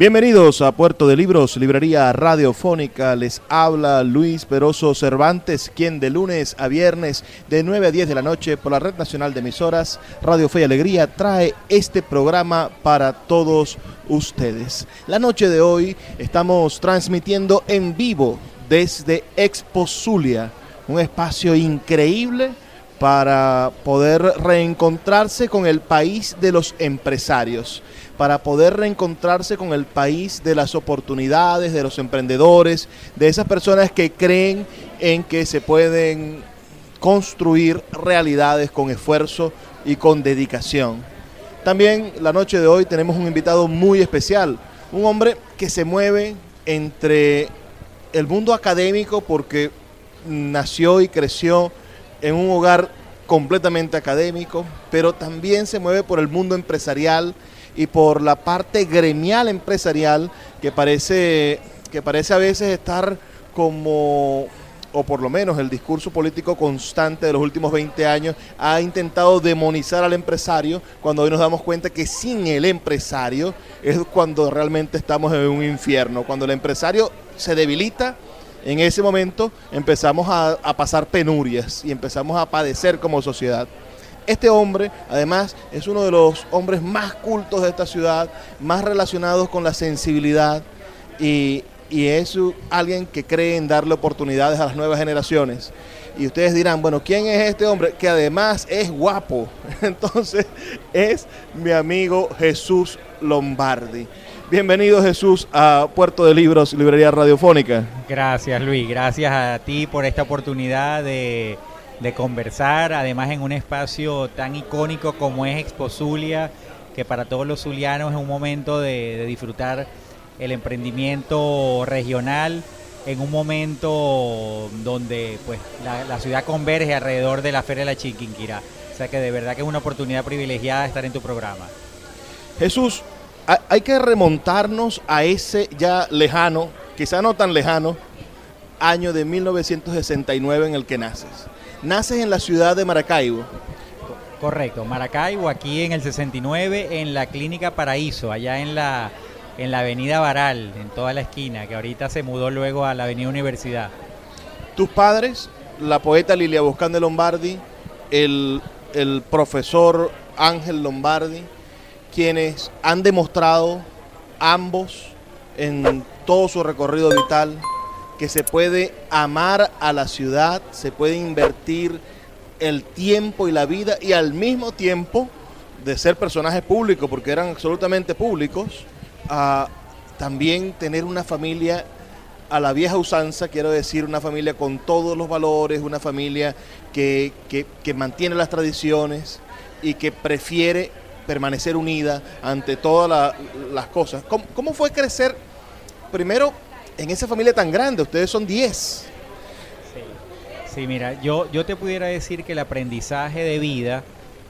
Bienvenidos a Puerto de Libros, librería radiofónica. Les habla Luis Peroso Cervantes, quien de lunes a viernes de 9 a 10 de la noche por la Red Nacional de Emisoras Radio Fe y Alegría trae este programa para todos ustedes. La noche de hoy estamos transmitiendo en vivo desde Expo Zulia, un espacio increíble para poder reencontrarse con el país de los empresarios para poder reencontrarse con el país de las oportunidades, de los emprendedores, de esas personas que creen en que se pueden construir realidades con esfuerzo y con dedicación. También la noche de hoy tenemos un invitado muy especial, un hombre que se mueve entre el mundo académico porque nació y creció en un hogar completamente académico, pero también se mueve por el mundo empresarial y por la parte gremial empresarial que parece, que parece a veces estar como o por lo menos el discurso político constante de los últimos 20 años ha intentado demonizar al empresario cuando hoy nos damos cuenta que sin el empresario es cuando realmente estamos en un infierno. Cuando el empresario se debilita, en ese momento empezamos a, pasar penurias y empezamos a padecer como sociedad. Este hombre, además, es uno de los hombres más cultos de esta ciudad, más relacionados con la sensibilidad y, es alguien que cree en darle oportunidades a las nuevas generaciones. Y ustedes dirán, bueno, ¿quién es este hombre? Que además es guapo. Entonces, es mi amigo Jesús Lombardi. Bienvenido Jesús a Puerto de Libros, Librería Radiofónica. Gracias Luis, gracias a ti por esta oportunidad de de conversar, además en un espacio tan icónico como es Expo Zulia, que para todos los zulianos es un momento de, disfrutar el emprendimiento regional en un momento donde pues la, ciudad converge alrededor de la Feria de la Chiquinquirá. O sea que de verdad que es una oportunidad privilegiada estar en tu programa. Jesús, hay que remontarnos a ese ya lejano, quizá no tan lejano, año de 1969 en el que naces naces en la ciudad de Maracaibo. Correcto, Maracaibo, aquí en el 69, en la Clínica Paraíso, allá en la, en la Avenida Baral, en toda la esquina, que ahorita se mudó luego a la Avenida Universidad. Tus padres, la poeta Lilia Boscán de Lombardi, el, el profesor Ángel Lombardi, quienes han demostrado ambos en todo su recorrido vital que se puede amar a la ciudad, se puede invertir el tiempo y la vida y al mismo tiempo de ser personajes públicos, porque eran absolutamente públicos, a también tener una familia a la vieja usanza, quiero decir, una familia con todos los valores, una familia que, mantiene las tradiciones y que prefiere permanecer unida ante todas las cosas. ¿Cómo, ¿Cómo, fue crecer primero en esa familia tan grande, ustedes son 10. Sí. mira, yo, yo te pudiera decir que el aprendizaje de vida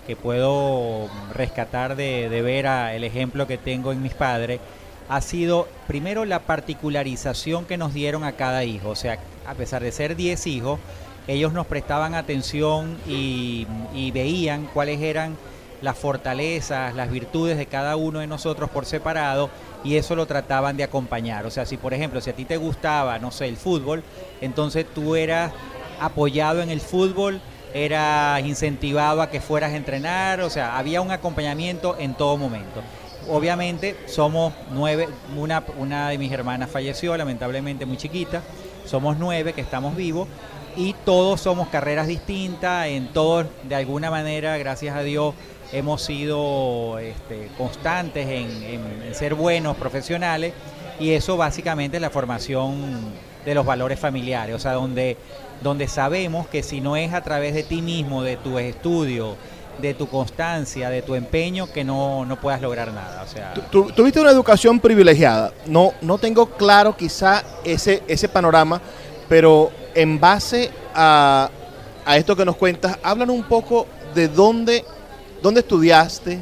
que puedo rescatar de, ver el ejemplo que tengo en mis padres ha sido primero la particularización que nos dieron a cada hijo. O sea, a pesar de ser 10 hijos, ellos nos prestaban atención y veían cuáles eran las fortalezas, las virtudes de cada uno de nosotros por separado y eso lo trataban de acompañar. O sea, si por ejemplo, si a ti te gustaba, no sé, el fútbol, entonces tú eras apoyado en el fútbol, eras incentivado a que fueras a entrenar, o sea, había un acompañamiento en todo momento. Obviamente somos nueve, una, una de mis hermanas falleció lamentablemente muy chiquita, somos nueve que estamos vivos y todos somos carreras distintas, en todos de alguna manera, gracias a Dios, hemos sido este, constantes en, ser buenos profesionales y eso básicamente es la formación de los valores familiares, o sea, donde, donde sabemos que si no es a través de ti mismo, de tu estudio, de tu constancia, de tu empeño, que no, no puedas lograr nada. O sea, tuviste una educación privilegiada. No, no tengo claro quizá ese, ese panorama, pero en base a, a esto que nos cuentas, hablan un poco de dónde ¿Dónde estudiaste?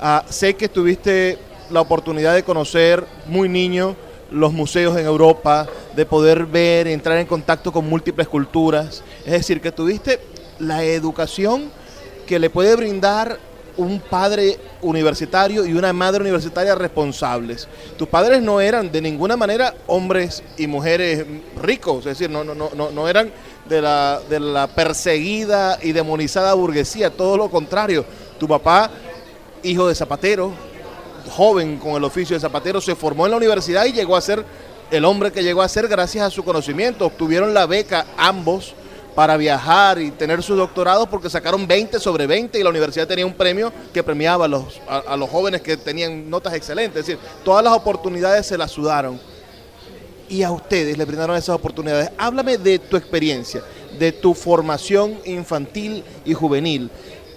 Ah, sé que tuviste la oportunidad de conocer muy niño los museos en Europa, de poder ver, entrar en contacto con múltiples culturas. Es decir, que tuviste la educación que le puede brindar un padre universitario y una madre universitaria responsables. Tus padres no eran de ninguna manera hombres y mujeres ricos, es decir, no, no, no, no eran de la, de la perseguida y demonizada burguesía, todo lo contrario. Tu papá, hijo de zapatero, joven con el oficio de zapatero, se formó en la universidad y llegó a ser el hombre que llegó a ser gracias a su conocimiento. Obtuvieron la beca ambos para viajar y tener su doctorado porque sacaron 20 sobre 20 y la universidad tenía un premio que premiaba a los, a, los jóvenes que tenían notas excelentes. Es decir, todas las oportunidades se las sudaron y a ustedes le brindaron esas oportunidades. Háblame de tu experiencia, de tu formación infantil y juvenil.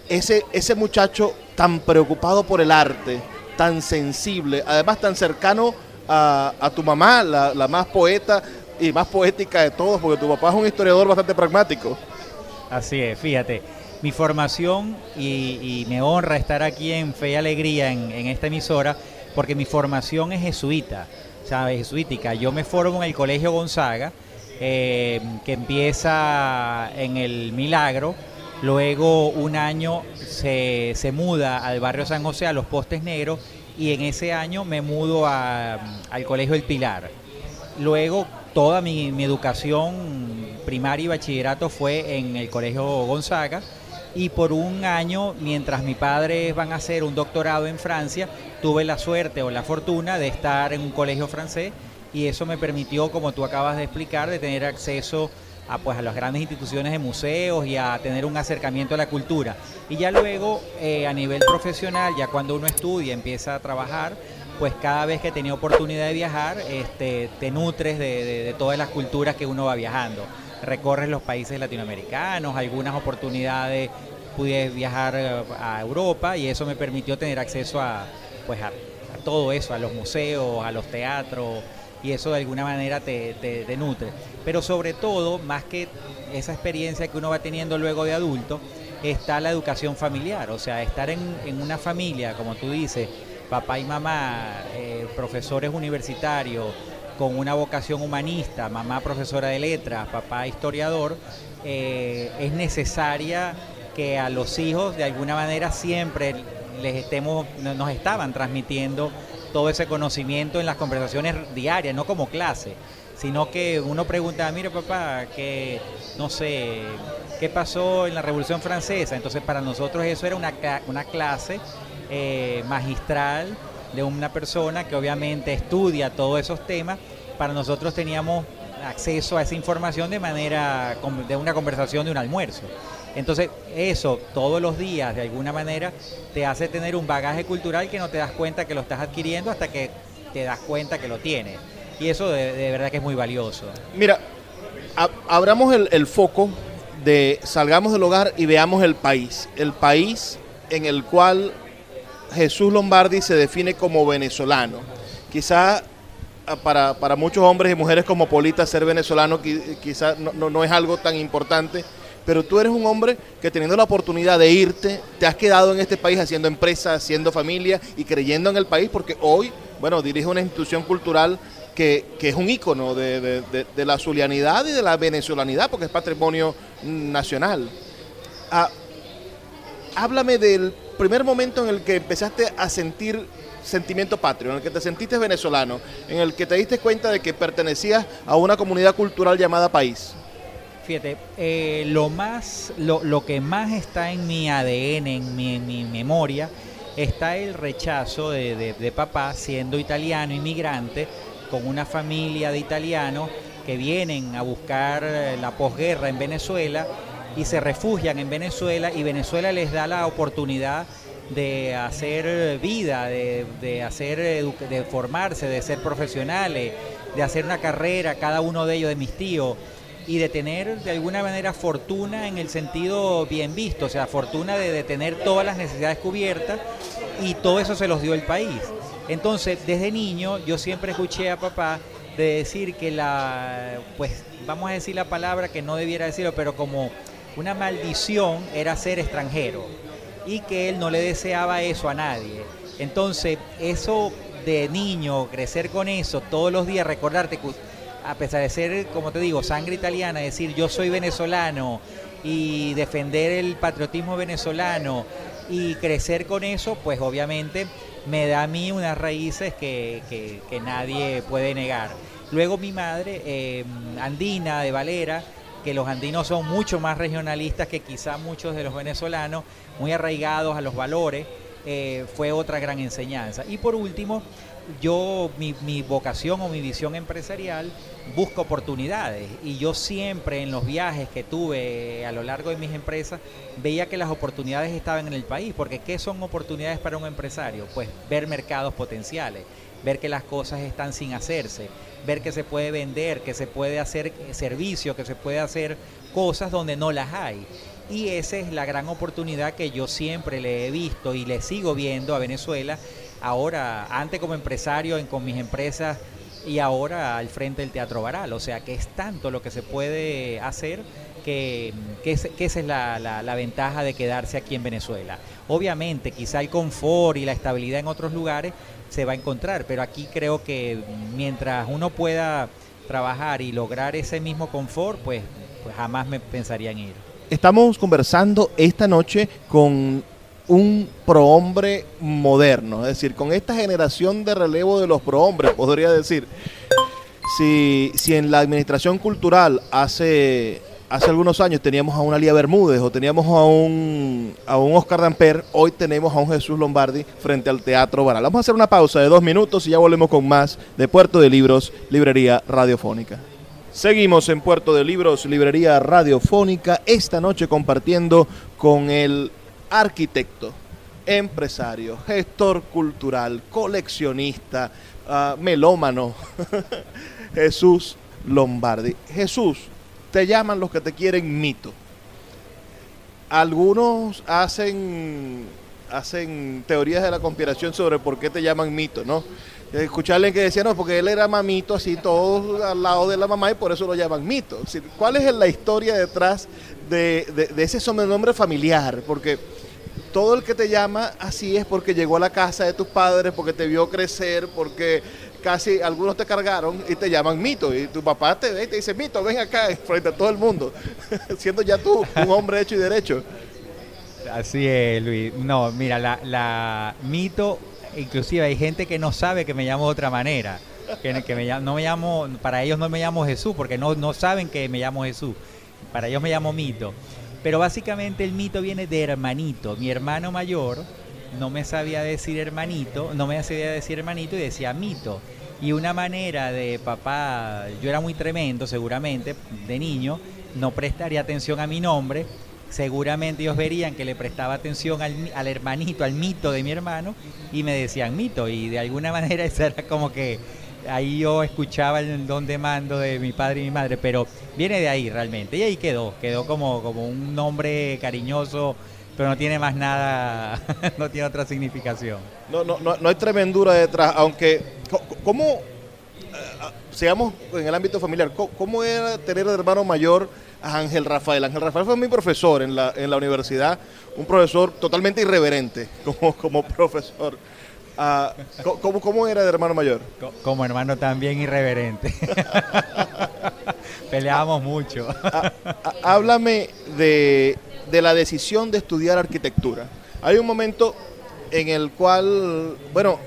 Ese, ese muchacho tan preocupado por el arte, tan sensible, además tan cercano a, a tu mamá, la, la más poeta y más poética de todos, porque tu papá es un historiador bastante pragmático. Así es, fíjate, mi formación y, me honra estar aquí en Fe y Alegría, en, esta emisora, porque mi formación es jesuita, ¿sabes? Jesuítica. Yo me formo en el Colegio Gonzaga, eh, que empieza en el Milagro, luego un año se, se muda al barrio San José, a los Postes Negros, y en ese año me mudo al Colegio El Pilar. Luego toda mi, educación primaria y bachillerato fue en el Colegio Gonzaga y por un año, mientras mi padre van a hacer un doctorado en Francia, tuve la suerte o la fortuna de estar en un colegio francés y eso me permitió, como tú acabas de explicar, de tener acceso a, pues, a las grandes instituciones de museos y a tener un acercamiento a la cultura. Y ya luego, eh, a nivel profesional, ya cuando uno estudia, empieza a trabajar, pues cada vez que tenía oportunidad de viajar, este, te nutres de, todas las culturas que uno va viajando. Recorres los países latinoamericanos, algunas oportunidades pude viajar eh, a Europa y eso me permitió tener acceso a, pues a, todo eso, a los museos, a los teatros y eso de alguna manera te, nutre. Pero sobre todo, más que esa experiencia que uno va teniendo luego de adulto, está la educación familiar, o sea, estar en, en una familia, como tú dices, papá y mamá, eh, profesores universitarios con una vocación humanista, mamá profesora de letras, papá historiador, eh, es necesaria que a los hijos de alguna manera siempre les estemos, nos estaban transmitiendo todo ese conocimiento en las conversaciones diarias, no como clase, sino que uno pregunta, mire papá, que no sé, ¿qué pasó en la Revolución Francesa? Entonces para nosotros eso era una, una clase eh, magistral de una persona que obviamente estudia todos esos temas. Para nosotros teníamos acceso a esa información de manera de una conversación de un almuerzo. Entonces, eso todos los días, de alguna manera, te hace tener un bagaje cultural que no te das cuenta que lo estás adquiriendo hasta que te das cuenta que lo tienes. Y eso de, verdad que es muy valioso. Mira, abramos el, foco de salgamos del hogar y veamos el país. El país en el cual Jesús Lombardi se define como venezolano. Quizá ah, para, muchos hombres y mujeres como Polita ser venezolano quizá no, no, es algo tan importante, pero tú eres un hombre que teniendo la oportunidad de irte, te has quedado en este país haciendo empresa, haciendo familia y creyendo en el país, porque hoy, bueno, dirige una institución cultural que, que es un ícono de, de, la zulianidad y de la venezolanidad, porque es patrimonio nacional. Ah, háblame del primer momento en el que empezaste a sentir sentimiento patrio, en el que te sentiste venezolano, en el que te diste cuenta de que pertenecías a una comunidad cultural llamada país? Fíjate, eh, lo más, lo, que más está en mi ADN, en mi, memoria, está el rechazo de, de, papá siendo italiano, inmigrante, con una familia de italianos que vienen a buscar eh, la posguerra en Venezuela y se refugian en Venezuela y Venezuela les da la oportunidad de hacer vida, de, hacer de formarse, de ser profesionales, de hacer una carrera, cada uno de ellos de mis tíos, y de tener de alguna manera fortuna en el sentido bien visto, o sea, fortuna de, de tener todas las necesidades cubiertas y todo eso se los dio el país. Entonces, desde niño yo siempre escuché a papá de decir que la, pues vamos a decir la palabra que no debiera decirlo, pero como una maldición era ser extranjero y que él no le deseaba eso a nadie. Entonces, eso de niño, crecer con eso, todos los días recordarte a pesar de ser, como te digo, sangre italiana, decir yo soy venezolano y defender el patriotismo venezolano y crecer con eso, pues obviamente me da a mí unas raíces que, que, nadie puede negar. Luego mi madre, eh, andina de Valera, que los andinos son mucho más regionalistas que quizá muchos de los venezolanos, muy arraigados a los valores, eh, fue otra gran enseñanza. Y por último, yo, mi, mi, vocación o mi visión empresarial busca oportunidades y yo siempre en los viajes que tuve a lo largo de mis empresas veía que las oportunidades estaban en el país, porque ¿qué son oportunidades para un empresario? Pues ver mercados potenciales, ver que las cosas están sin hacerse, ver que se puede vender, que se puede hacer servicio, que se puede hacer cosas donde no las hay. Y esa es la gran oportunidad que yo siempre le he visto y le sigo viendo a Venezuela ahora, antes como empresario en, con mis empresas y ahora al frente del Teatro Baral. O sea que es tanto lo que se puede hacer que, que, esa es la, la, ventaja de quedarse aquí en Venezuela. Obviamente, quizá el confort y la estabilidad en otros lugares se va a encontrar, pero aquí creo que mientras uno pueda trabajar y lograr ese mismo confort, pues, pues jamás me pensaría en ir. Estamos conversando esta noche con un prohombre moderno, es decir, con esta generación de relevo de los prohombres, podría decir. Si, si en la administración cultural hace, hace algunos años teníamos a una Lía Bermúdez o teníamos a un, a un Oscar Damper, hoy tenemos a un Jesús Lombardi frente al Teatro Baral. Vamos a hacer una pausa de dos minutos y ya volvemos con más de Puerto de Libros, Librería Radiofónica. Seguimos en Puerto de Libros, Librería Radiofónica, esta noche compartiendo con el arquitecto, empresario, gestor cultural, coleccionista, ah, melómano, Jesús Lombardi. Jesús, te llaman los que te quieren mito. Algunos hacen, hacen teorías de la conspiración sobre por qué te llaman mito, ¿no? Escucharle que decía, no, porque él era mamito, así todo al lado de la mamá y por eso lo llaman mito. ¿Cuál es la historia detrás de, de ese sobrenombre familiar? Porque todo el que te llama así es porque llegó a la casa de tus padres, porque te vio crecer, porque casi algunos te cargaron y te llaman mito. Y tu papá te ve y te dice, mito, ven acá frente a todo el mundo, siendo ya tú un hombre hecho y derecho. Así es, Luis. No, mira, la, la mito, inclusive hay gente que no sabe que me llamo de otra manera. Que, que me, no me llamo, para ellos no me llamo Jesús, porque no, no saben que me llamo Jesús. Para ellos me llamo mito. Pero básicamente el mito viene de hermanito. Mi hermano mayor no me sabía decir hermanito, no me sabía decir hermanito y decía mito. Y una manera de papá, yo era muy tremendo seguramente, de niño, no prestaría atención a mi nombre. Seguramente ellos verían que le prestaba atención al, al hermanito, al mito de mi hermano, y me decían mito. Y de alguna manera eso era como que ahí yo escuchaba el don de mando de mi padre y mi madre, pero viene de ahí realmente. Y ahí quedó, quedó como, como un nombre cariñoso, pero no tiene más nada, no tiene otra significación. No, no, no, hay tremendura detrás, aunque, ¿cómo, eh, seamos en el ámbito familiar, ¿cómo, era tener hermano mayor a Ángel Rafael? Ángel Rafael fue mi profesor en la, en la universidad, un profesor totalmente irreverente como, como profesor. Ah, ¿cómo, era de hermano mayor? Como hermano también irreverente. Peleábamos mucho. Ah, ah, háblame de, la decisión de estudiar arquitectura. Hay un momento en el cual, bueno,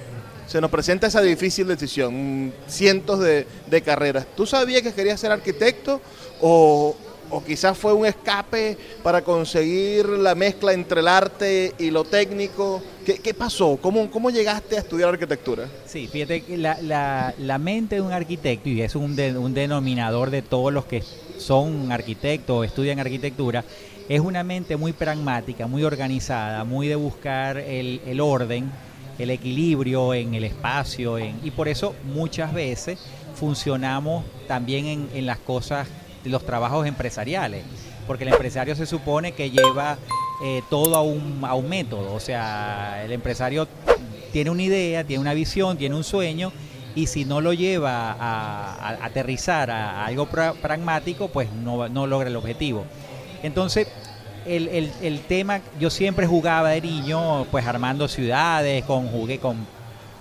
se nos presenta esa difícil decisión, cientos de, de carreras. ¿Tú sabías que querías ser arquitecto o, o quizás fue un escape para conseguir la mezcla entre el arte y lo técnico. ¿Qué, pasó? ¿Cómo, ¿Cómo llegaste a estudiar arquitectura? Sí, fíjate que la, la, mente de un arquitecto, y es un, un denominador de todos los que son arquitectos o estudian arquitectura, es una mente muy pragmática, muy organizada, muy de buscar el, el orden, el equilibrio en el espacio, en, y por eso muchas veces funcionamos también en, en las cosas los trabajos empresariales, porque el empresario se supone que lleva eh, todo a un, a un método, o sea, el empresario tiene una idea, tiene una visión, tiene un sueño, y si no lo lleva a, aterrizar a, algo pragmático, pues no, logra el objetivo. Entonces, el, el, el, tema, yo siempre jugaba de niño, pues armando ciudades, con, jugué con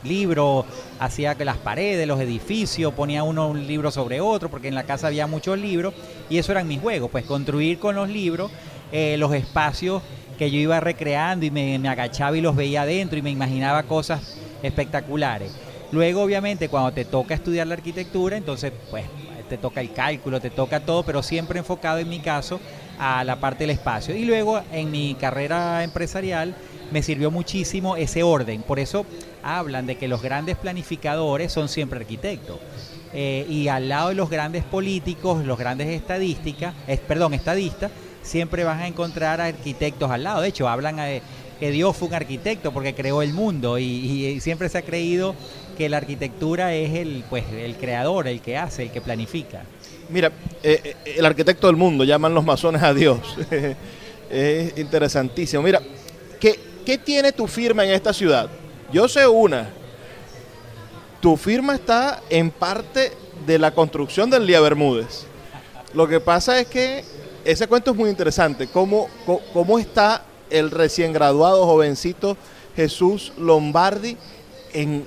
libros, hacía que las paredes, los edificios, ponía uno un libro sobre otro, porque en la casa había muchos libros, y eso eran mis juegos, pues construir con los libros eh, los espacios que yo iba recreando y me, me agachaba y los veía adentro y me imaginaba cosas espectaculares. Luego, obviamente, cuando te toca estudiar la arquitectura, entonces, pues, te toca el cálculo, te toca todo, pero siempre enfocado en mi caso a la parte del espacio. Y luego, en mi carrera empresarial, me sirvió muchísimo ese orden. Por eso hablan de que los grandes planificadores son siempre arquitectos. Eh, y al lado de los grandes políticos, los grandes estadísticas, perdón, estadistas, siempre vas a encontrar arquitectos al lado. De hecho, hablan de que Dios fue un arquitecto porque creó el mundo y, siempre se ha creído que la arquitectura es el, pues, el creador, el que hace, el que planifica. Mira, eh, eh, el arquitecto del mundo, llaman los masones a Dios. es interesantísimo. Mira, ¿qué, ¿qué tiene tu firma en esta ciudad? Yo sé una. Tu firma está en parte de la construcción del Lía Bermúdez. Lo que pasa es que ese cuento es muy interesante. ¿Cómo, cómo está el recién graduado jovencito Jesús Lombardi en,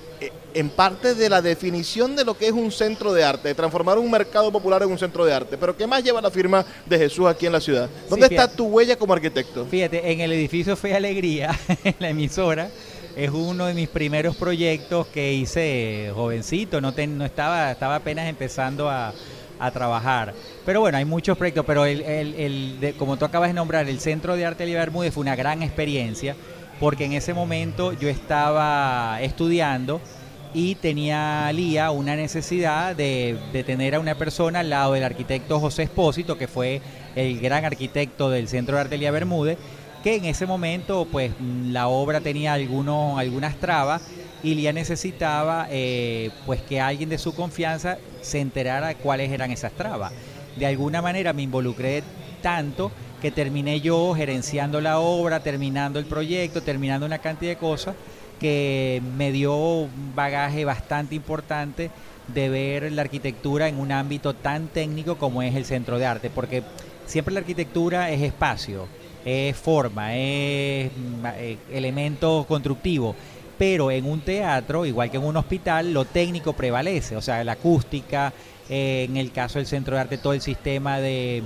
en parte de la definición de lo que es un centro de arte, de transformar un mercado popular en un centro de arte. Pero ¿qué más lleva la firma de Jesús aquí en la ciudad? ¿Dónde está tu huella como arquitecto? Fíjate, en el edificio Fe Alegría, en la emisora, es uno de mis primeros proyectos que hice jovencito, no, no estaba, estaba apenas empezando a, a trabajar. Pero bueno, hay muchos proyectos, pero el, el, como tú acabas de nombrar, el Centro de Arte de Bermúdez fue una gran experiencia, porque en ese momento yo estaba estudiando y tenía Lía una necesidad de, tener a una persona al lado del arquitecto José Espósito, que fue el gran arquitecto del Centro de Arte de Bermúdez, que en ese momento pues la obra tenía algunos, algunas trabas y Lía necesitaba eh, pues que alguien de su confianza se enterara cuáles eran esas trabas. De alguna manera me involucré tanto que terminé yo gerenciando la obra, terminando el proyecto, terminando una cantidad de cosas que me dio un bagaje bastante importante de ver la arquitectura en un ámbito tan técnico como es el centro de arte, porque siempre la arquitectura es espacio, es forma, es mm, eh, elemento constructivo, pero en un teatro, igual que en un hospital, lo técnico prevalece, o sea, la acústica, eh, en el caso del centro de arte, todo el sistema de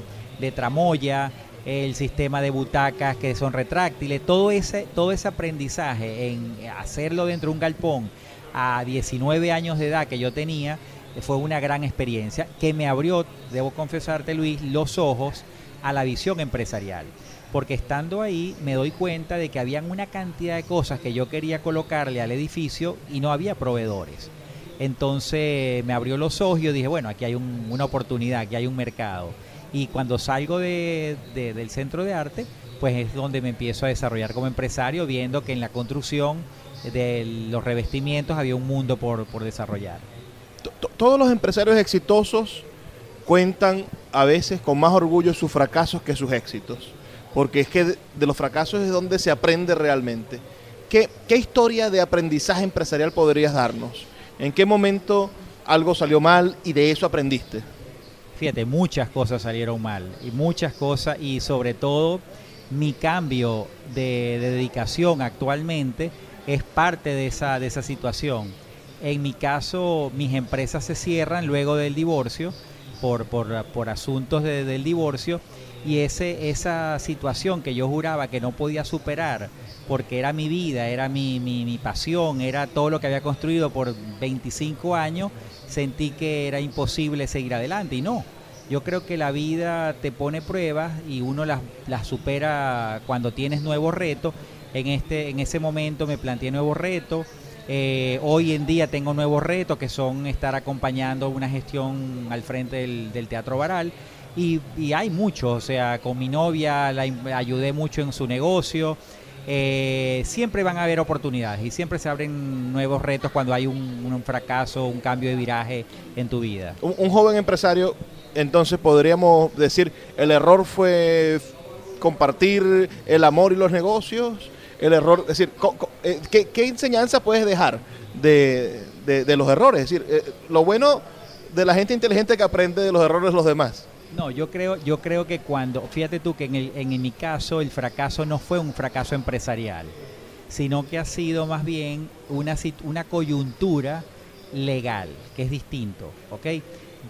tramoya, el sistema de butacas que son retráctiles, todo ese, todo ese aprendizaje en hacerlo dentro de un galpón a 19 años de edad que yo tenía, fue una gran experiencia que me abrió, debo confesarte Luis, los ojos a la visión empresarial porque estando ahí me doy cuenta de que habían una cantidad de cosas que yo quería colocarle al edificio y no había proveedores. Entonces me abrió los ojos y dije, bueno, aquí hay una oportunidad, aquí hay un mercado. Y cuando salgo de, del centro de arte, pues es donde me empiezo a desarrollar como empresario, viendo que en la construcción de los revestimientos había un mundo por, por desarrollar. Todos los empresarios exitosos cuentan a veces con más orgullo sus fracasos que sus éxitos porque es que de, los fracasos es donde se aprende realmente. ¿Qué, historia de aprendizaje empresarial podrías darnos? ¿En qué momento algo salió mal y de eso aprendiste? Fíjate, muchas cosas salieron mal y muchas cosas y sobre todo mi cambio de, dedicación actualmente es parte de esa, de esa situación. En mi caso, mis empresas se cierran luego del divorcio por, por, asuntos del divorcio y ese, esa situación que yo juraba que no podía superar porque era mi vida, era mi, mi, pasión, era todo lo que había construido por 25 años, sentí que era imposible seguir adelante y no. Yo creo que la vida te pone pruebas y uno las, las supera cuando tienes nuevos retos. En, este, en ese momento me planteé nuevos retos. Eh, hoy en día tengo nuevos retos que son estar acompañando una gestión al frente del, del Teatro Baral y, hay mucho, o sea, con mi novia la ayudé mucho en su negocio. Eh, siempre van a haber oportunidades y siempre se abren nuevos retos cuando hay un, fracaso, un cambio de viraje en tu vida. Un, joven empresario, entonces podríamos decir, el error fue compartir el amor y los negocios, el error, es decir, eh, ¿qué, enseñanza puedes dejar de, los errores? Es decir, eh, lo bueno de la gente inteligente que aprende de los errores de los demás. No, yo creo, yo creo que cuando, fíjate tú que en, el, en, mi caso el fracaso no fue un fracaso empresarial, sino que ha sido más bien una, una coyuntura legal, que es distinto, ¿ok?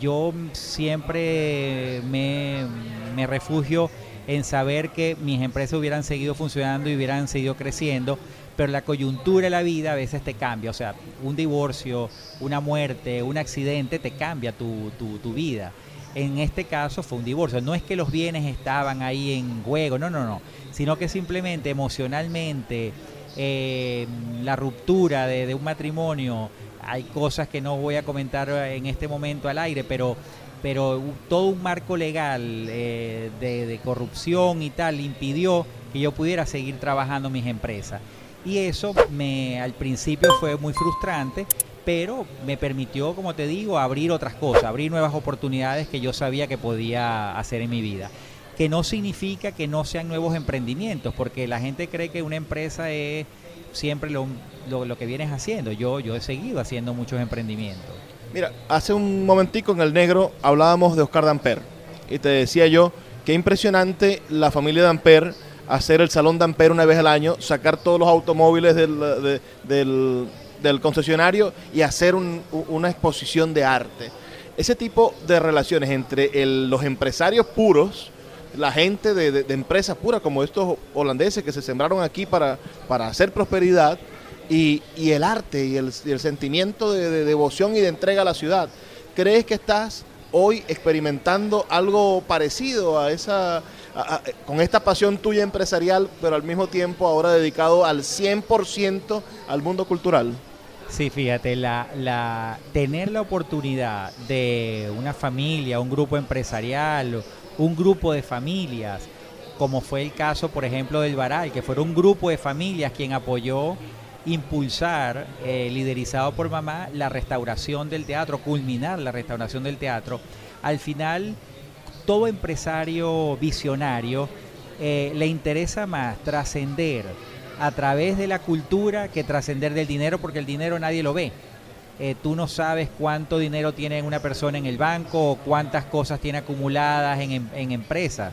Yo siempre me, me refugio en saber que mis empresas hubieran seguido funcionando y hubieran seguido creciendo, pero la coyuntura de la vida a veces te cambia, o sea, un divorcio, una muerte, un accidente te cambia tu, tu, vida. En este caso fue un divorcio, no es que los bienes estaban ahí en juego, no, no, no, sino que simplemente emocionalmente eh, la ruptura de, un matrimonio, hay cosas que no voy a comentar en este momento al aire, pero pero todo un marco legal eh, de, de, corrupción y tal impidió que yo pudiera seguir trabajando mis empresas. Y eso me al principio fue muy frustrante, pero me permitió, como te digo, abrir otras cosas, abrir nuevas oportunidades que yo sabía que podía hacer en mi vida. Que no significa que no sean nuevos emprendimientos, porque la gente cree que una empresa es siempre lo, lo, que vienes haciendo. Yo, yo he seguido haciendo muchos emprendimientos. Mira, hace un momentico en el negro hablábamos de Oscar Damper y te decía yo que impresionante la familia Damper hacer el Salón Damper una vez al año, sacar todos los automóviles del, del, concesionario y hacer una exposición de arte. Ese tipo de relaciones entre los empresarios puros, la gente de, empresas puras como estos holandeses que se sembraron aquí para, para hacer prosperidad, y, el arte y el sentimiento de devoción y de entrega a la ciudad. ¿Crees que estás hoy experimentando algo parecido a esa con esta pasión tuya empresarial, pero al mismo tiempo ahora dedicado al 100% al mundo cultural? Sí, fíjate, tener la oportunidad de una familia, un grupo empresarial, un grupo de familias, como fue el caso, por ejemplo, del Baral, que fueron un grupo de familias quien apoyó impulsar, eh, liderizado por mamá, la restauración del teatro, culminar la restauración del teatro. Al final todo empresario visionario eh, le interesa más trascender a través de la cultura que trascender del dinero, porque el dinero nadie lo ve. Eh, tú no sabes cuánto dinero tiene una persona en el banco o cuántas cosas tiene acumuladas en, en, en empresas,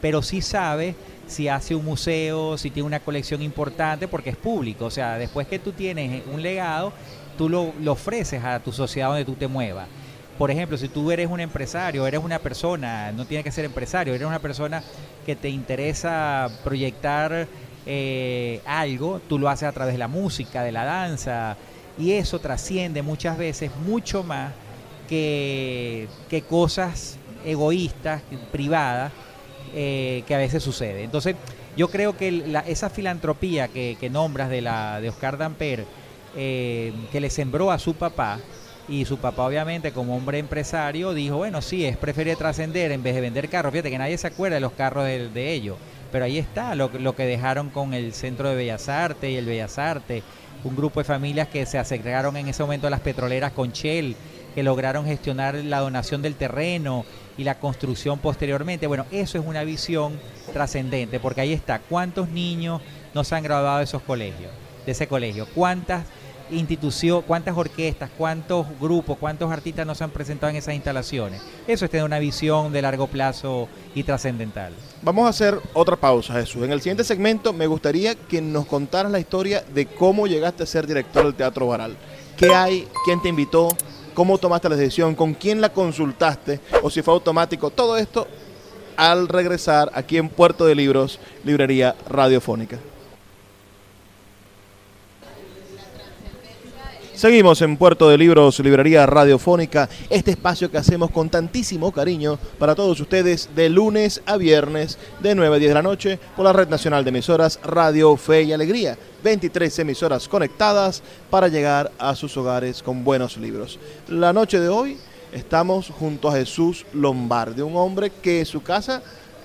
pero sí sabes si hace un museo, si tiene una colección importante, porque es público. O sea, después que tú tienes un legado, tú lo, lo ofreces a tu sociedad donde tú te muevas por ejemplo, si tú eres un empresario, eres una persona, no tiene que ser empresario, eres una persona que te interesa proyectar eh, algo, tú lo haces a través de la música, de la danza, y eso trasciende muchas veces mucho más que, que cosas egoístas, privadas, eh, que a veces sucede. Entonces, yo creo que esa filantropía que, nombras de, la, de Oscar Damper, eh, que le sembró a su papá, y su papá obviamente como hombre empresario dijo, bueno, sí, es preferir trascender en vez de vender carros. Fíjate que nadie se acuerda de los carros de, ellos, pero ahí está lo, lo, que dejaron con el Centro de Bellas Artes y el Bellas Artes, un grupo de familias que se acercaron en ese momento a las petroleras con Shell, que lograron gestionar la donación del terreno y la construcción posteriormente. Bueno, eso es una visión trascendente, porque ahí está, ¿cuántos niños no se han graduado de esos colegios, de ese colegio? ¿Cuántas institución, cuántas orquestas, cuántos grupos, cuántos artistas nos han presentado en esas instalaciones. Eso es tener una visión de largo plazo y trascendental. Vamos a hacer otra pausa, Jesús. En el siguiente segmento me gustaría que nos contaras la historia de cómo llegaste a ser director del Teatro Baral. ¿Qué hay? ¿Quién te invitó? ¿Cómo tomaste la decisión? ¿Con quién la consultaste? ¿O si fue automático? Todo esto al regresar aquí en Puerto de Libros, Librería Radiofónica. Seguimos en Puerto de Libros, Librería Radiofónica, este espacio que hacemos con tantísimo cariño para todos ustedes de lunes a viernes de 9 a 10 de la noche por la Red Nacional de Emisoras Radio Fe y Alegría. 23 emisoras conectadas para llegar a sus hogares con buenos libros. La noche de hoy estamos junto a Jesús Lombardi, un hombre que en su casa,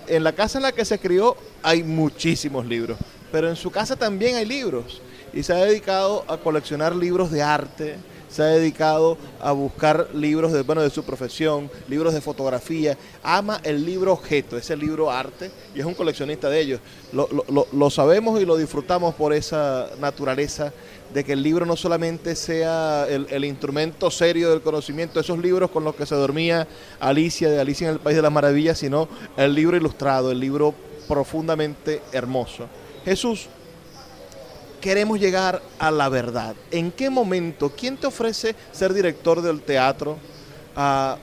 en la casa en la que se crió, hay muchísimos libros, pero en su casa también hay libros y se ha dedicado a coleccionar libros de arte, se ha dedicado a buscar libros de, bueno, de su profesión, libros de fotografía, ama el libro objeto, ese libro arte, y es un coleccionista de ellos. Lo, sabemos y lo disfrutamos por esa naturaleza de que el libro no solamente sea el, instrumento serio del conocimiento, esos libros con los que se dormía Alicia de Alicia en el País de las Maravillas, sino el libro ilustrado, el libro profundamente hermoso. Jesús, queremos llegar a la verdad. ¿En qué momento? ¿Quién te ofrece ser director del teatro? Ah,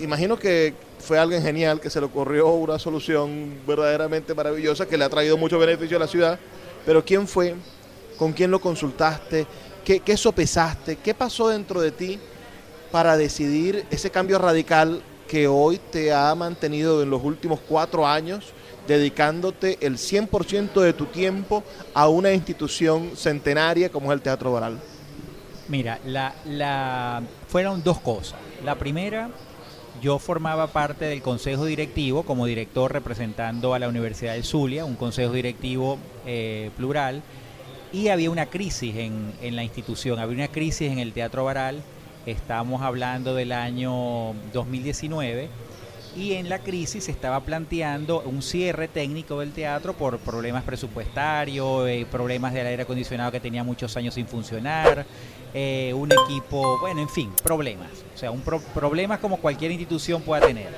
imagino que fue alguien genial que se le ocurrió una solución verdaderamente maravillosa que le ha traído mucho beneficio a la ciudad. Pero ¿quién fue? ¿Con quién lo consultaste? ¿Qué, qué sopesaste? ¿Qué pasó dentro de ti para decidir ese cambio radical que hoy te ha mantenido en los últimos cuatro años dedicándote el 100% de tu tiempo a una institución centenaria como es el Teatro Baral? Mira, fueron dos cosas. La primera, yo formaba parte del consejo directivo como director representando a la Universidad del Zulia, un consejo directivo eh, plural, y había una crisis en, en la institución, había una crisis en el Teatro Baral, estamos hablando del año 2019 y en la crisis se estaba planteando un cierre técnico del teatro por problemas presupuestarios, eh, problemas del aire acondicionado que tenía muchos años sin funcionar, eh, un equipo, bueno, en fin, problemas. O sea, un problemas como cualquier institución pueda tener.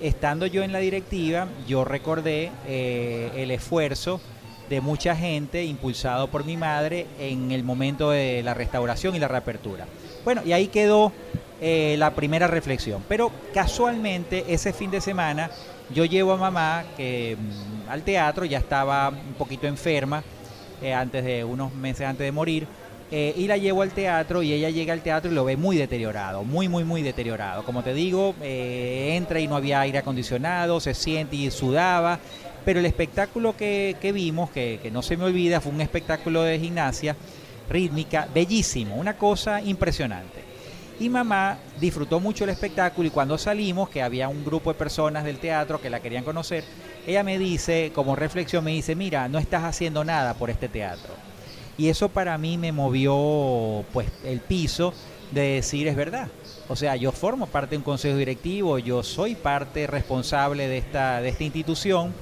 Estando yo en la directiva, yo recordé eh, el esfuerzo de mucha gente impulsado por mi madre en el momento de la restauración y la reapertura. Bueno, y ahí quedó eh, la primera reflexión. Pero casualmente ese fin de semana yo llevo a mamá mm, al teatro, ya estaba un poquito enferma, eh, antes de unos meses antes de morir, eh, y la llevo al teatro y ella llega al teatro y lo ve muy deteriorado, muy, muy, muy deteriorado. Como te digo, entra y no había aire acondicionado, se siente y sudaba, pero el espectáculo que, vimos, que no se me olvida, fue un espectáculo de gimnasia rítmica, bellísimo, una cosa impresionante. Y mamá disfrutó mucho el espectáculo y cuando salimos, que había un grupo de personas del teatro que la querían conocer, ella me dice, como reflexión, me dice, mira, no estás haciendo nada por este teatro. Y eso para mí me movió pues el piso de decir es verdad. O sea, yo formo parte de un consejo directivo, yo soy parte responsable de esta, de esta institución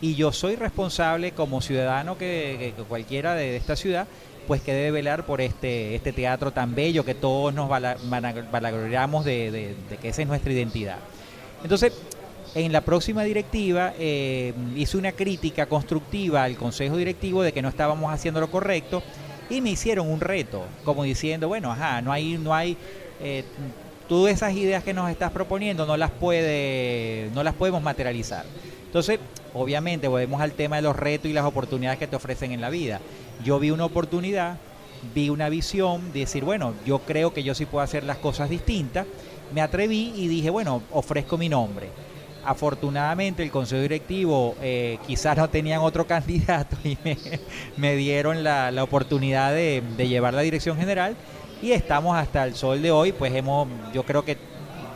y yo soy responsable como ciudadano que, cualquiera de esta ciudad pues que debe velar por este, este teatro tan bello que todos nos valoramos de, que esa es nuestra identidad. Entonces, en la próxima directiva eh, hice una crítica constructiva al consejo directivo de que no estábamos haciendo lo correcto y me hicieron un reto, como diciendo, bueno, ajá, no hay, no hay, eh, todas esas ideas que nos estás proponiendo no las puede, no las podemos materializar. Entonces, obviamente, volvemos al tema de los retos y las oportunidades que te ofrecen en la vida yo vi una oportunidad, vi una visión de decir, bueno, yo creo que yo sí puedo hacer las cosas distintas. Me atreví y dije, bueno, ofrezco mi nombre. Afortunadamente el consejo directivo eh, quizás no tenían otro candidato y me, dieron la, oportunidad de, llevar la dirección general y estamos hasta el sol de hoy, pues hemos, yo creo que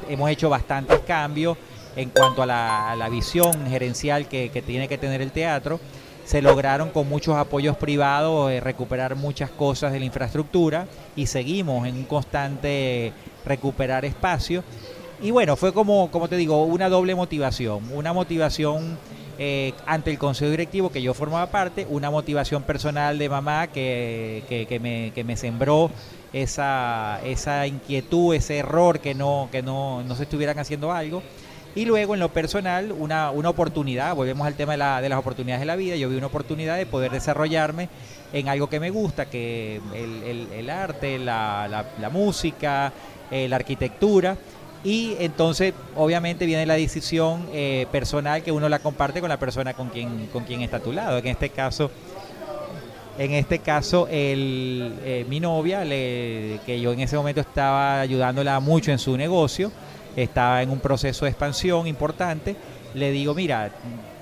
hemos hecho bastantes cambios en cuanto a la, visión gerencial que tiene que tener el teatro se lograron con muchos apoyos privados eh, recuperar muchas cosas de la infraestructura y seguimos en un constante recuperar espacio. Y bueno, fue como, como te digo, una doble motivación, una motivación eh, ante el consejo directivo que yo formaba parte, una motivación personal de mamá que, que, me, que me sembró esa, esa inquietud, ese error que no, que no, no se estuvieran haciendo algo y luego en lo personal, una, una oportunidad, volvemos al tema de, la, de, las oportunidades de la vida, yo vi una oportunidad de poder desarrollarme en algo que me gusta, que el, el, arte, la, la, música, eh, la arquitectura. Y entonces, obviamente, viene la decisión eh, personal que uno la comparte con la persona con quien, con quien está a tu lado. En este caso, en este caso, el, eh, mi novia, que yo en ese momento estaba ayudándola mucho en su negocio, estaba en un proceso de expansión importante, le digo, mira,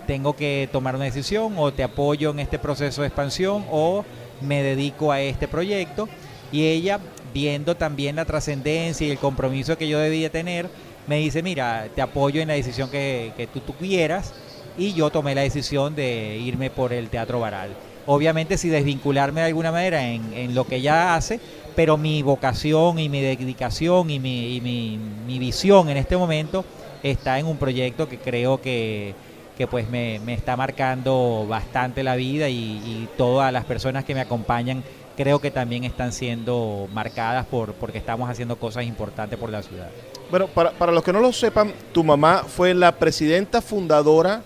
tengo que tomar una decisión o te apoyo en este proceso de expansión o me dedico a este proyecto. Y ella, viendo también la trascendencia y el compromiso que yo debía tener, me dice, mira, te apoyo en la decisión que, que tú, tú quieras. Y yo tomé la decisión de irme por el Teatro Baral. Obviamente, si desvincularme de alguna manera en, en lo que ella hace, pero mi vocación y mi dedicación y mi, mi, visión en este momento está en un proyecto que creo que, pues me, está marcando bastante la vida y, todas las personas que me acompañan creo que también están siendo marcadas por porque estamos haciendo cosas importantes por la ciudad. Bueno, para, para los que no lo sepan, tu mamá fue la presidenta fundadora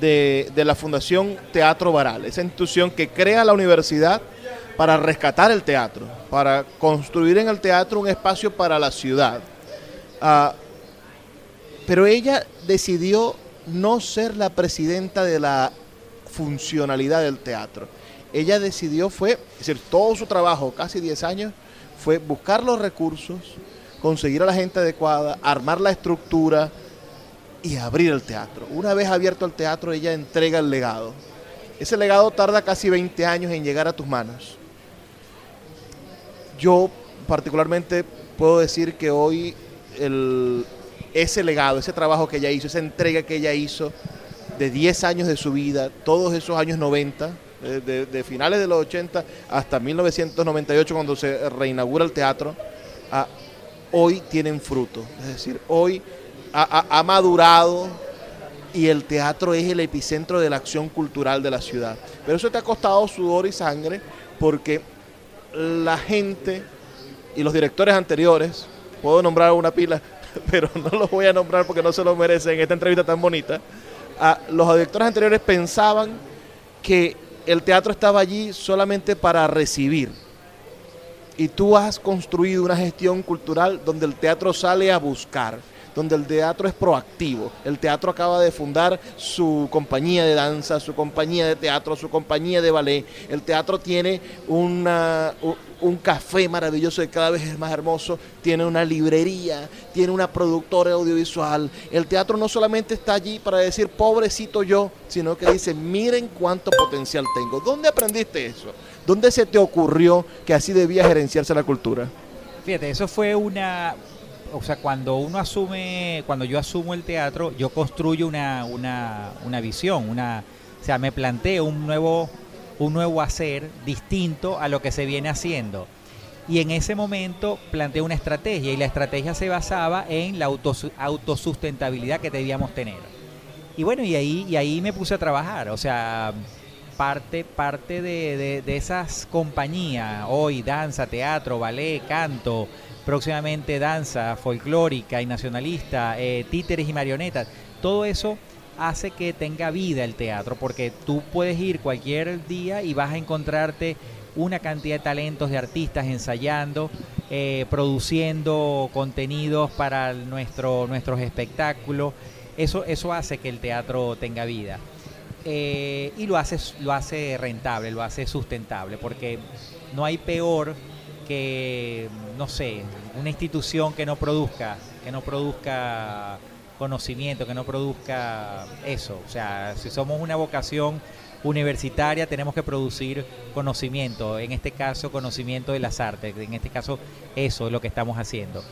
de, de la Fundación Teatro Baral, esa institución que crea la universidad para rescatar el teatro, para construir en el teatro un espacio para la ciudad. Ah, Pero ella decidió no ser la presidenta de la funcionalidad del teatro. Ella decidió fue, es decir, todo su trabajo, casi 10 años, fue buscar los recursos, conseguir a la gente adecuada, armar la estructura y abrir el teatro. Una vez abierto el teatro, ella entrega el legado. Ese legado tarda casi 20 años en llegar a tus manos. Yo particularmente puedo decir que hoy ese legado, ese trabajo que ella hizo, esa entrega que ella hizo de 10 años de su vida, todos esos años 90, de, finales de los 80 hasta 1998 cuando se reinaugura el teatro, ah, hoy tienen fruto. Es decir, hoy ha, madurado y el teatro es el epicentro de la acción cultural de la ciudad. Pero eso te ha costado sudor y sangre porque la gente y los directores anteriores, puedo nombrar una pila, pero no los voy a nombrar porque no se lo merecen. En esta entrevista tan bonita, a, los directores anteriores pensaban que el teatro estaba allí solamente para recibir. Y tú has construido una gestión cultural donde el teatro sale a buscar donde el teatro es proactivo. El teatro acaba de fundar su compañía de danza, su compañía de teatro, su compañía de ballet. El teatro tiene un café maravilloso que cada vez es más hermoso, tiene una librería, tiene una productora audiovisual. El teatro no solamente está allí para decir pobrecito yo, sino que dice miren cuánto potencial tengo. ¿Dónde aprendiste eso? ¿Dónde se te ocurrió que así debía gerenciarse la cultura? Fíjate, eso fue una, o sea, cuando uno asume, cuando yo asumo el teatro, yo construyo una, una, una visión, una, o sea, me planteo un nuevo, un nuevo hacer distinto a lo que se viene haciendo. Y en ese momento planteé una estrategia y la estrategia se basaba en la autosustentabilidad que debíamos tener. Y bueno, y ahí, y ahí me puse a trabajar, o sea, parte, parte de, de esas compañías, hoy danza, teatro, ballet, canto, próximamente danza folclórica y nacionalista, eh, títeres y marionetas. Todo eso hace que tenga vida el teatro, porque tú puedes ir cualquier día y vas a encontrarte una cantidad de talentos de artistas ensayando, eh, produciendo contenidos para nuestro, nuestros espectáculos. Eso, eso hace que el teatro tenga vida. Eh, y lo hace, lo hace rentable, lo hace sustentable, porque no hay peor que, no sé, una institución que no produzca, que no produzca conocimiento, que no produzca eso. O sea, si somos una vocación universitaria tenemos que producir conocimiento, en este caso conocimiento de las artes, en este caso eso es lo que estamos haciendo.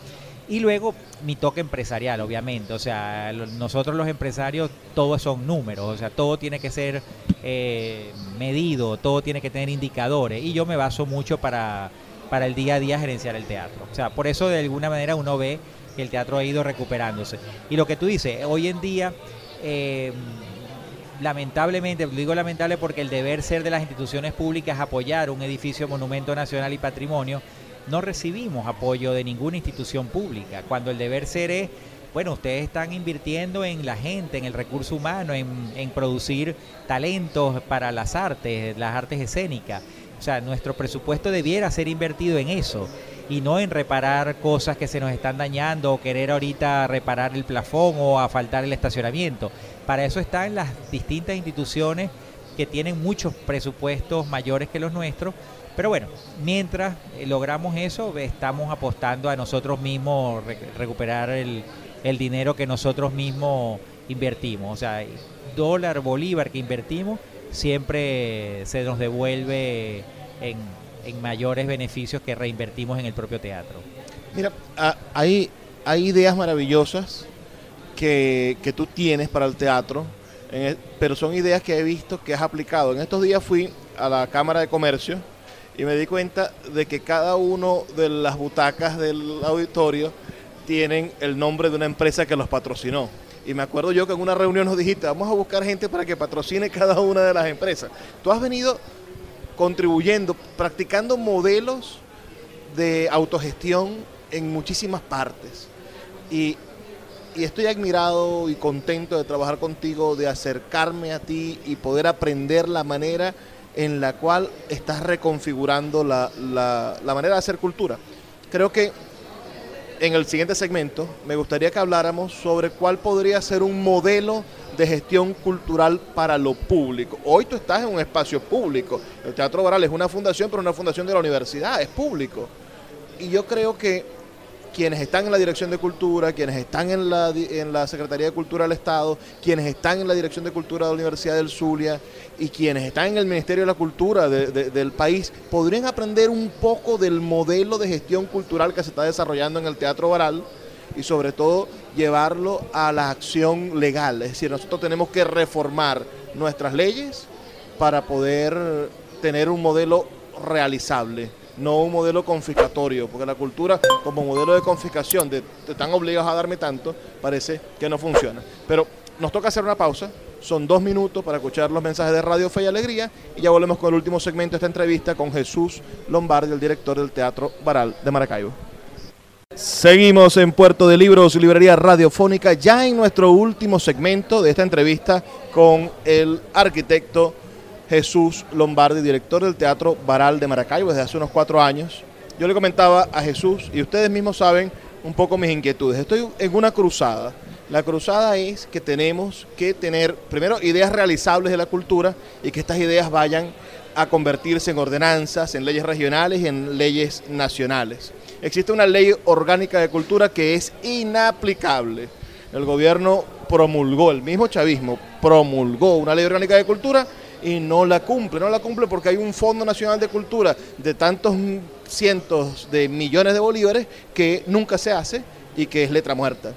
Y luego mi toque empresarial, obviamente, o sea, nosotros los empresarios todos son números, o sea, todo tiene que ser eh, medido, todo tiene que tener indicadores y yo me baso mucho para para el día a día gerenciar el teatro. O sea, por eso de alguna manera uno ve que el teatro ha ido recuperándose. Y lo que tú dices, hoy en día, eh, lamentablemente, digo lamentable porque el deber ser de las instituciones públicas apoyar un edificio monumento nacional y patrimonio, no recibimos apoyo de ninguna institución pública, cuando el deber ser es bueno, ustedes están invirtiendo en la gente, en el recurso humano, en, producir talentos para las artes, las artes escénicas. O sea, nuestro presupuesto debiera ser invertido en eso y no en reparar cosas que se nos están dañando o querer ahorita reparar el plafón o a faltar el estacionamiento. Para eso están las distintas instituciones que tienen muchos presupuestos mayores que los nuestros. Pero bueno, mientras eh, logramos eso, estamos apostando a nosotros mismos recuperar el, el dinero que nosotros mismos invertimos. O sea, dólar, bolívar que invertimos, siempre se nos devuelve en, mayores beneficios que reinvertimos en el propio teatro. Mira, hay, hay ideas maravillosas que, que tú tienes para el teatro, pero son ideas que he visto que has aplicado. En estos días fui a la Cámara de Comercio y me di cuenta de que cada uno de las butacas del auditorio tienen el nombre de una empresa que los patrocinó. Y me acuerdo yo que en una reunión nos dijiste, vamos a buscar gente para que patrocine cada una de las empresas. Tú has venido contribuyendo, practicando modelos de autogestión en muchísimas partes. Y, estoy admirado y contento de trabajar contigo, de acercarme a ti y poder aprender la manera en la cual estás reconfigurando la, la manera de hacer cultura. Creo que en el siguiente segmento me gustaría que habláramos sobre cuál podría ser un modelo de gestión cultural para lo público. Hoy tú estás en un espacio público. El Teatro Baral es una fundación, pero una fundación de la universidad, es público. Y yo creo que quienes están en la Dirección de Cultura, quienes están en la, en la Secretaría de Cultura del Estado, quienes están en la Dirección de Cultura de la Universidad del Zulia y quienes están en el Ministerio de la Cultura del país, podrían aprender un poco del modelo de gestión cultural que se está desarrollando en el Teatro Baral y sobre todo llevarlo a la acción legal. Es decir, nosotros tenemos que reformar nuestras leyes para poder tener un modelo realizable no un modelo confiscatorio, porque la cultura como modelo de confiscación, de te están obligados a darme tanto, parece que no funciona. Pero nos toca hacer una pausa, son dos minutos para escuchar los mensajes de Radio Fe y Alegría y ya volvemos con el último segmento de esta entrevista con Jesús Lombardi, el director del Teatro Baral de Maracaibo. Seguimos en Puerto de Libros, Librería Radiofónica, ya en nuestro último segmento de esta entrevista con el arquitecto Jesús Lombardi, director del Teatro Baral de Maracaibo desde hace unos cuatro años. Yo le comentaba a Jesús, y ustedes mismos saben un poco mis inquietudes. Estoy en una cruzada. La cruzada es que tenemos que tener, primero, ideas realizables de la cultura y que estas ideas vayan a convertirse en ordenanzas, en leyes regionales y en leyes nacionales. Existe una ley orgánica de cultura que es inaplicable. El gobierno promulgó, el mismo chavismo promulgó una ley orgánica de cultura y no la cumple. No la cumple porque hay un Fondo Nacional de Cultura de tantos cientos de millones de bolívares que nunca se hace y que es letra muerta.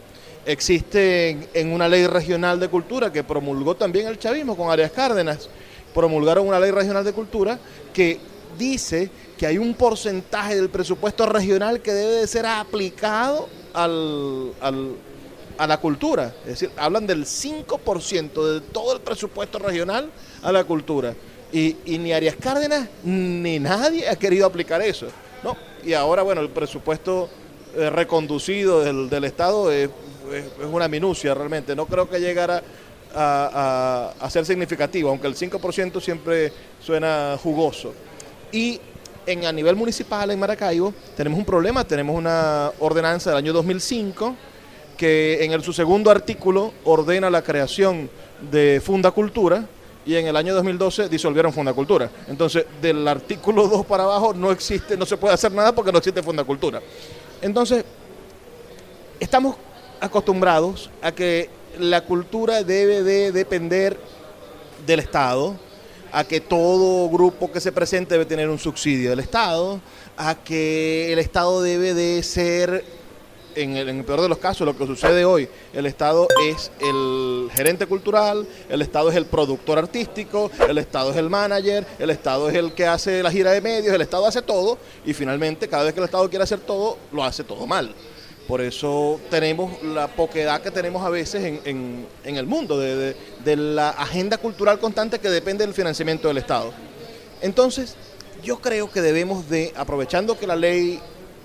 Existe en, una ley regional de cultura que promulgó también el chavismo con Arias Cárdenas. Promulgaron una ley regional de cultura que dice que hay un porcentaje del presupuesto regional que debe de ser aplicado al, a la cultura. Es decir, hablan del 5% de todo el presupuesto regional a la cultura. Y, ni Arias Cárdenas ni nadie ha querido aplicar eso. ¿no? Y ahora, bueno, el presupuesto eh, reconducido del, Estado es, una minucia realmente. No creo que llegara a, a, ser significativo, aunque el 5% siempre suena jugoso. Y en, a nivel municipal en Maracaibo tenemos un problema, tenemos una ordenanza del año 2005 que en el, su segundo artículo ordena la creación de Funda Cultura y en el año 2012 disolvieron Funda Cultura. Entonces, del artículo 2 para abajo no existe, no se puede hacer nada porque no existe Funda Cultura. Entonces, estamos acostumbrados a que la cultura debe de depender del Estado, a que todo grupo que se presente debe tener un subsidio del Estado, a que el Estado debe de ser en el, peor de los casos, lo que sucede hoy, el Estado es el gerente cultural, el Estado es el productor artístico, el Estado es el manager, el Estado es el que hace la gira de medios, el Estado hace todo y finalmente cada vez que el Estado quiere hacer todo, lo hace todo mal. Por eso tenemos la poquedad que tenemos a veces en, el mundo, de, de la agenda cultural constante que depende del financiamiento del Estado. Entonces, yo creo que debemos de, aprovechando que la ley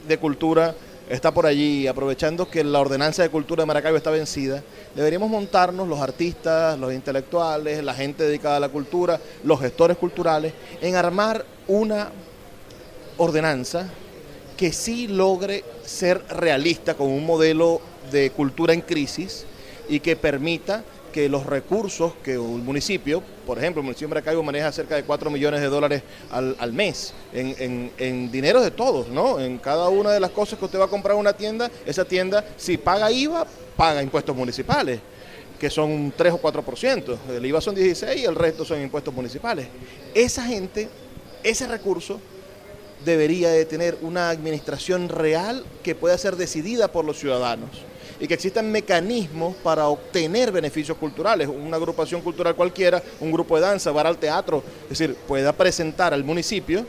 de cultura está por allí, aprovechando que la ordenanza de cultura de Maracaibo está vencida, deberíamos montarnos los artistas, los intelectuales, la gente dedicada a la cultura, los gestores culturales, en armar una ordenanza que sí logre ser realista con un modelo de cultura en crisis y que permita que los recursos que un municipio, por ejemplo, el municipio de Maracaibo maneja cerca de 4 millones de dólares al, mes en, en, dinero de todos, ¿no? En cada una de las cosas que usted va a comprar en una tienda, esa tienda, si paga IVA, paga impuestos municipales que son 3 o 4%. El IVA son 16 y el resto son impuestos municipales. Esa gente, ese recurso, debería de tener una administración real que pueda ser decidida por los ciudadanos y que existan mecanismos para obtener beneficios culturales. Una agrupación cultural cualquiera, un grupo de danza, va al teatro, es decir, pueda presentar al municipio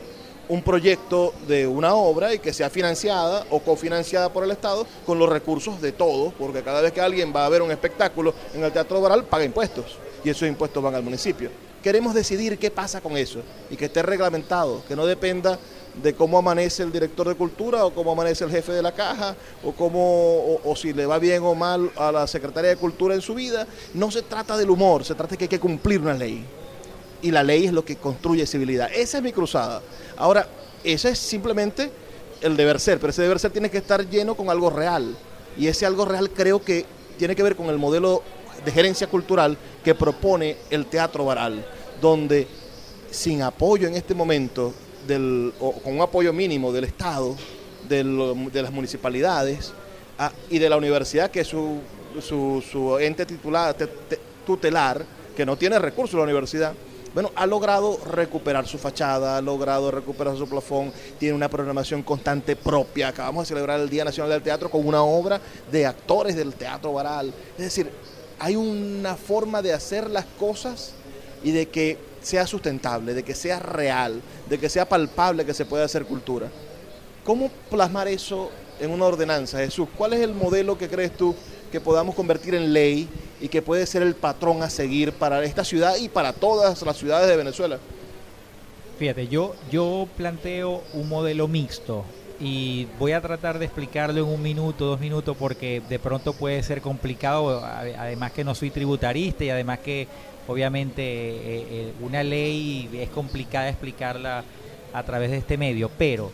un proyecto de una obra y que sea financiada o cofinanciada por el Estado con los recursos de todos, porque cada vez que alguien va a ver un espectáculo en el Teatro Baral paga impuestos y esos impuestos van al municipio. Queremos decidir qué pasa con eso y que esté reglamentado, que no dependa de cómo amanece el director de cultura o cómo amanece el jefe de la caja o cómo o, si le va bien o mal a la secretaria de cultura en su vida. No se trata del humor, se trata de que hay que cumplir una ley. Y la ley es lo que construye civilidad. Esa es mi cruzada. Ahora, esa es simplemente el deber ser, pero ese deber ser tiene que estar lleno con algo real. Y ese algo real creo que tiene que ver con el modelo de gerencia cultural que propone el Teatro Baral, donde sin apoyo en este momento, del, o con un apoyo mínimo del Estado, de las municipalidades ah, y de la universidad, que es su, su, ente titular, tutelar, que no tiene recursos la universidad, bueno, ha logrado recuperar su fachada, ha logrado recuperar su plafón, tiene una programación constante propia. Acabamos de celebrar el Día Nacional del Teatro con una obra de actores del Teatro Baral. Es decir, hay una forma de hacer las cosas y de que sea sustentable, de que sea real, de que sea palpable que se pueda hacer cultura. ¿Cómo plasmar eso en una ordenanza, Jesús? ¿Cuál es el modelo que crees tú que podamos convertir en ley y que puede ser el patrón a seguir para esta ciudad y para todas las ciudades de Venezuela? Fíjate, yo, yo planteo un modelo mixto y voy a tratar de explicarlo en un minuto, dos minutos, porque de pronto puede ser complicado, además que no soy tributarista y además que obviamente eh, eh, una ley es complicada explicarla a través de este medio, pero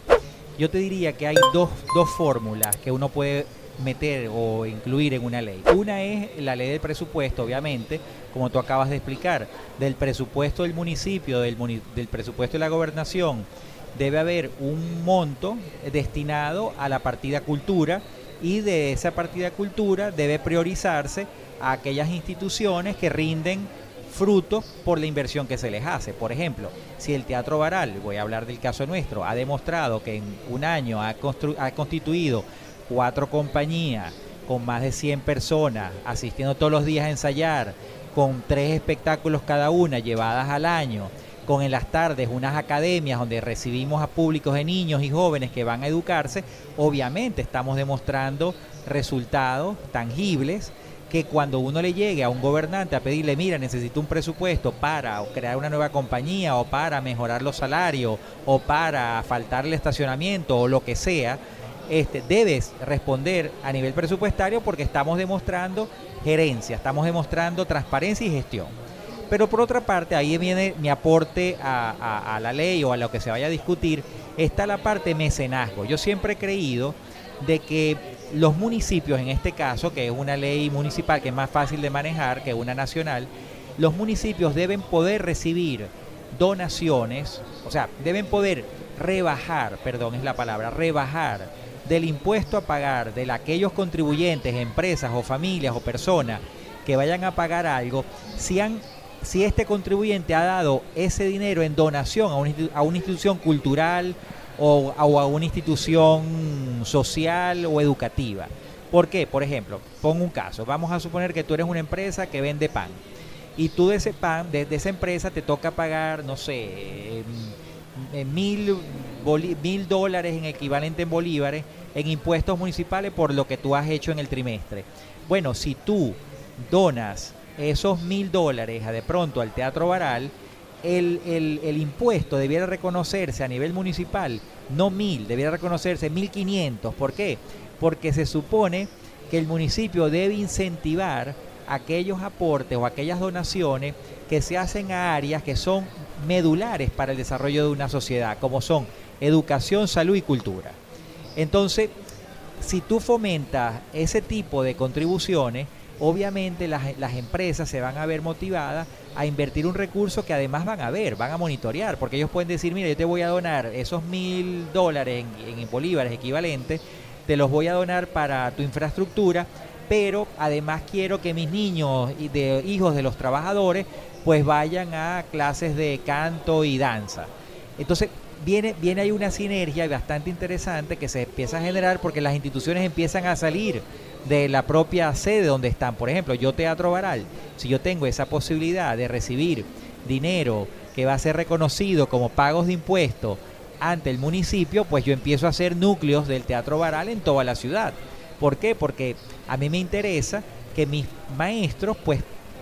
yo te diría que hay dos, dos fórmulas que uno puede meter o incluir en una ley. Una es la ley del presupuesto, obviamente, como tú acabas de explicar, del presupuesto del municipio, del, del presupuesto de la gobernación, debe haber un monto destinado a la partida cultura y de esa partida cultura debe priorizarse a aquellas instituciones que rinden frutos por la inversión que se les hace. Por ejemplo, si el Teatro Baral, voy a hablar del caso nuestro, ha demostrado que en un año ha, ha constituido cuatro compañías con más de 100 personas asistiendo todos los días a ensayar, con tres espectáculos cada una llevadas al año, con en las tardes unas academias donde recibimos a públicos de niños y jóvenes que van a educarse, obviamente estamos demostrando resultados tangibles que cuando uno le llegue a un gobernante a pedirle, mira, necesito un presupuesto para crear una nueva compañía o para mejorar los salarios o para faltarle estacionamiento o lo que sea, este, debes responder a nivel presupuestario porque estamos demostrando gerencia, estamos demostrando transparencia y gestión. Pero por otra parte, ahí viene mi aporte a, la ley o a lo que se vaya a discutir, está la parte mecenazgo. Yo siempre he creído de que los municipios, en este caso, que es una ley municipal que es más fácil de manejar que una nacional, los municipios deben poder recibir donaciones, o sea, deben poder rebajar, perdón, es la palabra, rebajar del impuesto a pagar de aquellos contribuyentes, empresas o familias o personas que vayan a pagar algo, si, han, si este contribuyente ha dado ese dinero en donación a una, a una institución cultural o, a una institución social o educativa. ¿Por qué? Por ejemplo, pongo un caso. Vamos a suponer que tú eres una empresa que vende pan. Y tú de ese pan, de, esa empresa, te toca pagar, no sé, mil, mil dólares en equivalente en bolívares en impuestos municipales por lo que tú has hecho en el trimestre. Bueno, si tú donas esos mil dólares de pronto al Teatro Baral, el, el, impuesto debiera reconocerse a nivel municipal, no mil, debiera reconocerse mil quinientos. ¿Por qué? Porque se supone que el municipio debe incentivar aquellos aportes o aquellas donaciones que se hacen a áreas que son medulares para el desarrollo de una sociedad, como son educación, salud y cultura. Entonces, si tú fomentas ese tipo de contribuciones, obviamente las, las, empresas se van a ver motivadas a invertir un recurso que además van a ver, van a monitorear, porque ellos pueden decir, mira, yo te voy a donar esos mil dólares en, en bolívares equivalentes, te los voy a donar para tu infraestructura, pero además quiero que mis niños y de hijos de los trabajadores pues vayan a clases de canto y danza. Entonces, viene, viene ahí una sinergia bastante interesante que se empieza a generar porque las instituciones empiezan a salir de la propia sede donde están. Por ejemplo, yo Teatro Baral, si yo tengo esa posibilidad de recibir dinero que va a ser reconocido como pagos de impuestos ante el municipio, pues yo empiezo a hacer núcleos del Teatro Baral en toda la ciudad. ¿Por qué? Porque a mí me interesa que mis maestros pues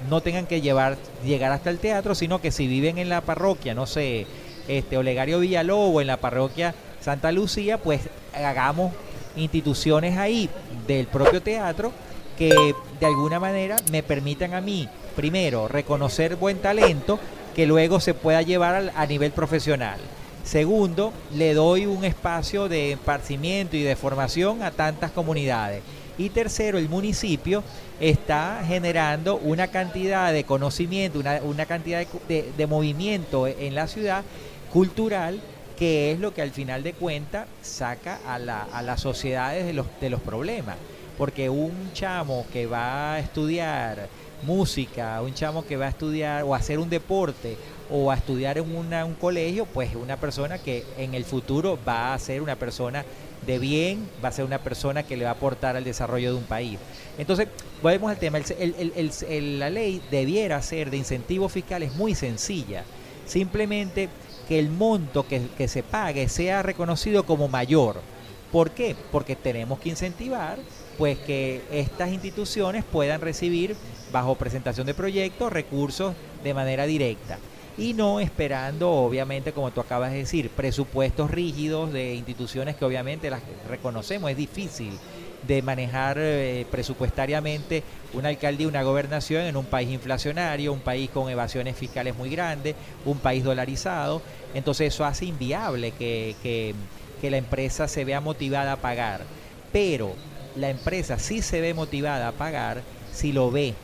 no tengan que llevar, llegar hasta el teatro, sino que si viven en la parroquia, no sé, este, Olegario Villalobos, en la parroquia Santa Lucía, pues hagamos instituciones ahí del propio teatro que de alguna manera me permitan a mí, primero, reconocer buen talento que luego se pueda llevar a nivel profesional. Segundo, le doy un espacio de esparcimiento y de formación a tantas comunidades. Y tercero, el municipio está generando una cantidad de conocimiento, una, cantidad de, movimiento en la ciudad cultural que es lo que al final de cuentas saca a, las sociedades de los, problemas. Porque un chamo que va a estudiar música, un chamo que va a estudiar o a hacer un deporte o a estudiar en un colegio, pues una persona que en el futuro va a ser una persona de bien, va a ser una persona que le va a aportar al desarrollo de un país. Entonces, volvemos al tema, la ley debiera ser de incentivos fiscales muy sencilla, simplemente que el monto que, se pague sea reconocido como mayor. ¿Por qué? Porque tenemos que incentivar pues que estas instituciones puedan recibir bajo presentación de proyectos recursos de manera directa y no esperando, obviamente, como tú acabas de decir, presupuestos rígidos de instituciones que obviamente las reconocemos, es difícil de manejar eh, presupuestariamente una alcaldía, una gobernación en un país inflacionario, un país con evasiones fiscales muy grandes, un país dolarizado, entonces eso hace inviable que, que la empresa se vea motivada a pagar, pero la empresa sí se ve motivada a pagar si lo ve,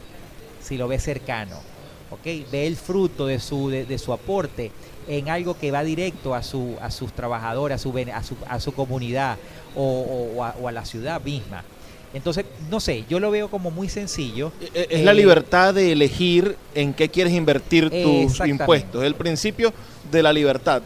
si lo ve cercano ve el fruto de su, de, su aporte en algo que va directo a, su, a sus trabajadores, a su, a su, a su comunidad o, a, la ciudad misma. Entonces, no sé, yo lo veo como muy sencillo. E, e, es la eh, libertad de elegir en qué quieres invertir tus impuestos. Es el principio de la libertad.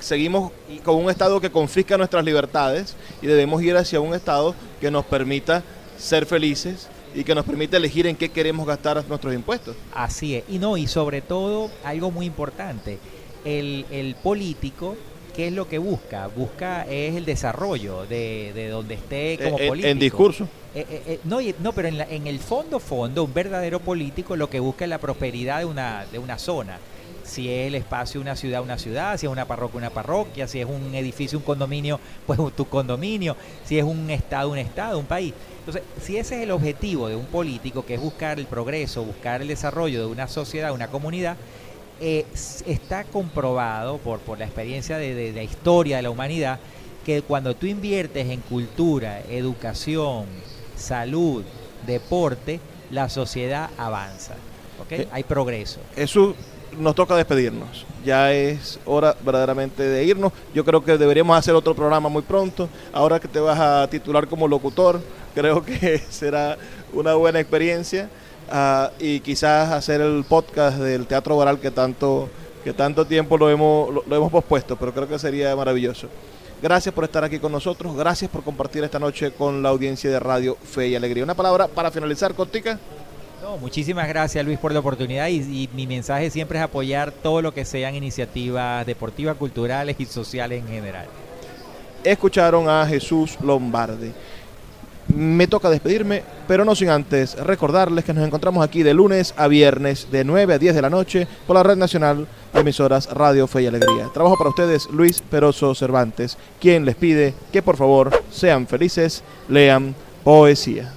Seguimos con un Estado que confisca nuestras libertades y debemos ir hacia un Estado que nos permita ser felices, y que nos permite elegir en qué queremos gastar nuestros impuestos. Así es, y no, y sobre todo algo muy importante, el, el político ¿qué es lo que busca? Busca es el desarrollo de, de donde esté como eh, político. En discurso. Eh, eh, no, no, pero en, la, en, el fondo, fondo, un verdadero político lo que busca es la prosperidad de una, de una zona. Si es el espacio una ciudad, una ciudad, si es una parroquia, una parroquia, si es un edificio, un condominio, pues tu condominio, si es un estado, un estado, un país. Entonces, si ese es el objetivo de un político, que es buscar el progreso, buscar el desarrollo de una sociedad, una comunidad, eh, está comprobado por, por la experiencia de, la historia de la humanidad que cuando tú inviertes en cultura, educación, salud, deporte, la sociedad avanza. ¿okay? Eh, Hay progreso. Eso nos toca despedirnos. Ya es hora verdaderamente de irnos. Yo creo que deberíamos hacer otro programa muy pronto. Ahora que te vas a titular como locutor, creo que será una buena experiencia. Ah, y quizás hacer el podcast del teatro oral que tanto, que tanto tiempo lo hemos, lo, hemos pospuesto, pero creo que sería maravilloso. Gracias por estar aquí con nosotros, gracias por compartir esta noche con la audiencia de Radio Fe y Alegría. Una palabra para finalizar, Cotica muchísimas gracias Luis por la oportunidad y, mi mensaje siempre es apoyar todo lo que sean iniciativas deportivas, culturales y sociales en general. Escucharon a Jesús Lombardi. Me toca despedirme, pero no sin antes recordarles que nos encontramos aquí de lunes a viernes de 9 a 10 de la noche por la Red Nacional de Emisoras Radio Fe y Alegría. Trabajo para ustedes Luis Peroso Cervantes, quien les pide que por favor sean felices, lean poesía.